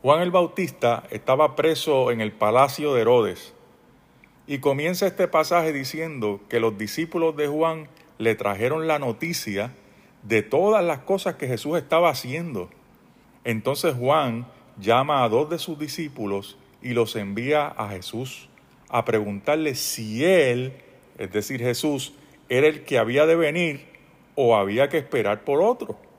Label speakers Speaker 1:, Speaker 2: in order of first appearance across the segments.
Speaker 1: Juan el Bautista estaba preso en el palacio de Herodes y comienza este pasaje diciendo que los discípulos de Juan le trajeron la noticia de todas las cosas que Jesús estaba haciendo. Entonces Juan llama a dos de sus discípulos y los envía a Jesús a preguntarle si él, es decir, Jesús, era el que había de venir o había que esperar por otro.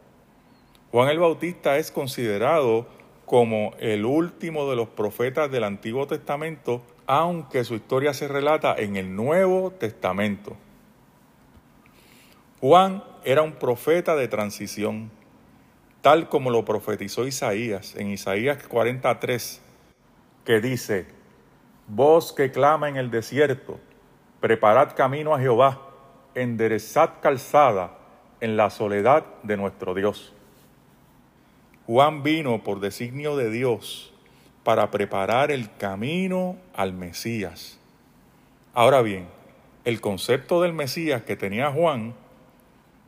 Speaker 1: Juan el Bautista es considerado como el último de los profetas del Antiguo Testamento, aunque su historia se relata en el Nuevo Testamento. Juan era un profeta de transición, tal como lo profetizó Isaías en Isaías 43, que dice, Voz que clama en el desierto, preparad camino a Jehová, enderezad calzada en la soledad de nuestro Dios. Juan vino por designio de Dios para preparar el camino al Mesías. Ahora bien, el concepto del Mesías que tenía Juan,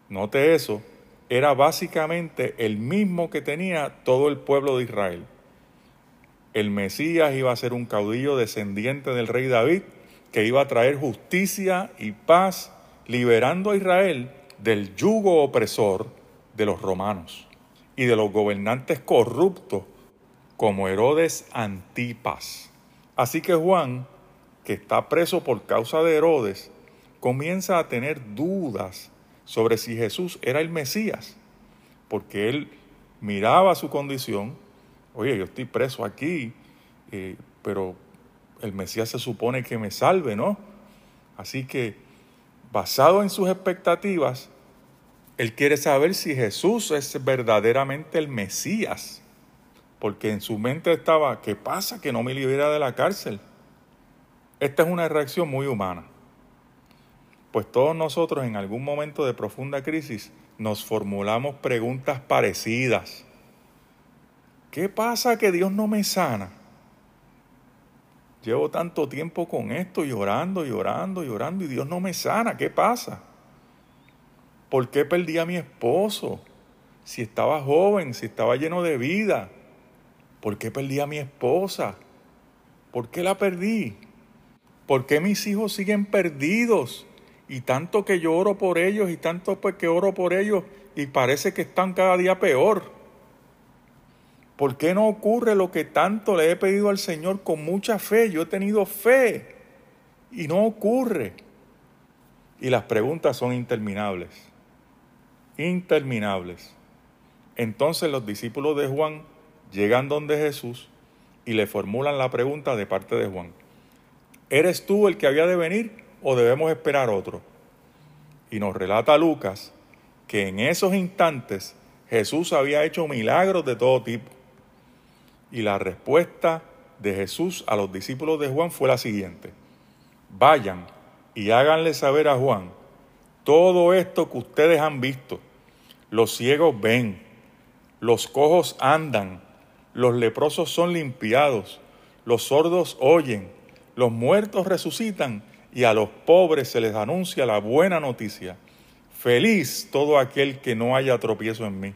Speaker 1: note eso, era básicamente el mismo que tenía todo el pueblo de Israel. El Mesías iba a ser un caudillo descendiente del rey David que iba a traer justicia y paz, liberando a Israel del yugo opresor de los romanos y de los gobernantes corruptos como Herodes Antipas. Así que Juan, que está preso por causa de Herodes, comienza a tener dudas sobre si Jesús era el Mesías, porque él miraba su condición, oye, yo estoy preso aquí, eh, pero el Mesías se supone que me salve, ¿no? Así que, basado en sus expectativas, él quiere saber si Jesús es verdaderamente el Mesías, porque en su mente estaba, ¿qué pasa que no me libera de la cárcel? Esta es una reacción muy humana, pues todos nosotros en algún momento de profunda crisis nos formulamos preguntas parecidas. ¿Qué pasa que Dios no me sana? Llevo tanto tiempo con esto, llorando, llorando, llorando, y Dios no me sana. ¿Qué pasa? ¿Por qué perdí a mi esposo? Si estaba joven, si estaba lleno de vida. ¿Por qué perdí a mi esposa? ¿Por qué la perdí? ¿Por qué mis hijos siguen perdidos? Y tanto que yo oro por ellos y tanto pues que oro por ellos y parece que están cada día peor. ¿Por qué no ocurre lo que tanto le he pedido al Señor con mucha fe? Yo he tenido fe y no ocurre. Y las preguntas son interminables interminables. Entonces los discípulos de Juan llegan donde Jesús y le formulan la pregunta de parte de Juan. ¿Eres tú el que había de venir o debemos esperar otro? Y nos relata Lucas que en esos instantes Jesús había hecho milagros de todo tipo. Y la respuesta de Jesús a los discípulos de Juan fue la siguiente. Vayan y háganle saber a Juan todo esto que ustedes han visto, los ciegos ven, los cojos andan, los leprosos son limpiados, los sordos oyen, los muertos resucitan y a los pobres se les anuncia la buena noticia. Feliz todo aquel que no haya tropiezo en mí.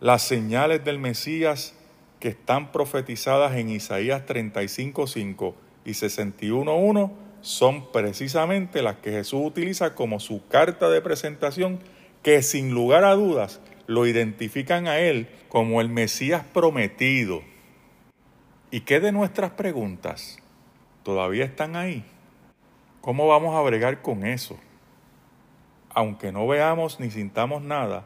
Speaker 1: Las señales del Mesías que están profetizadas en Isaías 35.5 y 61.1 son precisamente las que Jesús utiliza como su carta de presentación que sin lugar a dudas lo identifican a Él como el Mesías prometido. ¿Y qué de nuestras preguntas? ¿Todavía están ahí? ¿Cómo vamos a bregar con eso? Aunque no veamos ni sintamos nada,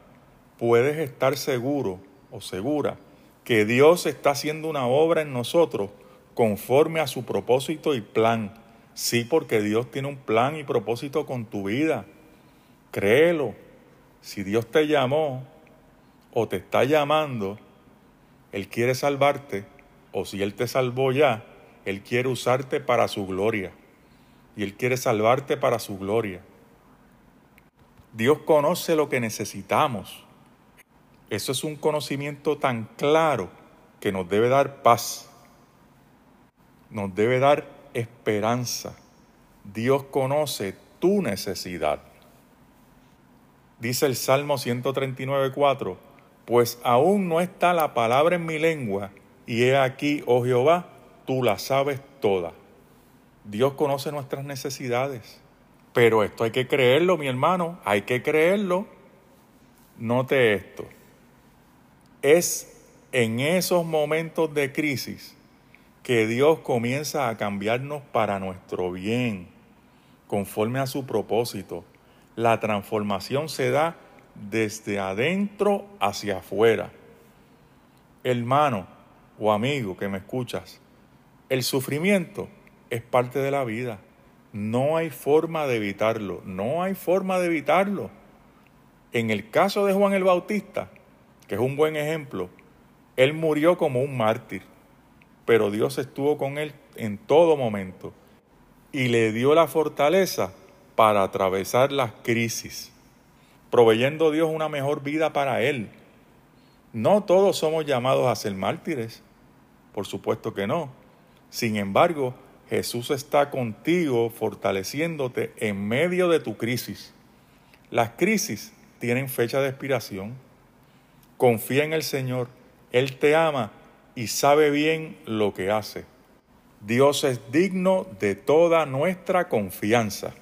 Speaker 1: puedes estar seguro o segura que Dios está haciendo una obra en nosotros conforme a su propósito y plan Sí, porque Dios tiene un plan y propósito con tu vida. Créelo. Si Dios te llamó o te está llamando, Él quiere salvarte, o si Él te salvó ya, Él quiere usarte para su gloria. Y Él quiere salvarte para su gloria. Dios conoce lo que necesitamos. Eso es un conocimiento tan claro que nos debe dar paz. Nos debe dar esperanza. Dios conoce tu necesidad. Dice el Salmo 139.4, pues aún no está la palabra en mi lengua, y he aquí, oh Jehová, tú la sabes toda. Dios conoce nuestras necesidades, pero esto hay que creerlo, mi hermano, hay que creerlo. Note esto, es en esos momentos de crisis que Dios comienza a cambiarnos para nuestro bien, conforme a su propósito. La transformación se da desde adentro hacia afuera. Hermano o amigo que me escuchas, el sufrimiento es parte de la vida. No hay forma de evitarlo, no hay forma de evitarlo. En el caso de Juan el Bautista, que es un buen ejemplo, él murió como un mártir, pero Dios estuvo con él en todo momento y le dio la fortaleza para atravesar las crisis proveyendo Dios una mejor vida para él. No todos somos llamados a ser mártires, por supuesto que no. Sin embargo, Jesús está contigo fortaleciéndote en medio de tu crisis. Las crisis tienen fecha de expiración. Confía en el Señor, Él te ama y sabe bien lo que hace. Dios es digno de toda nuestra confianza.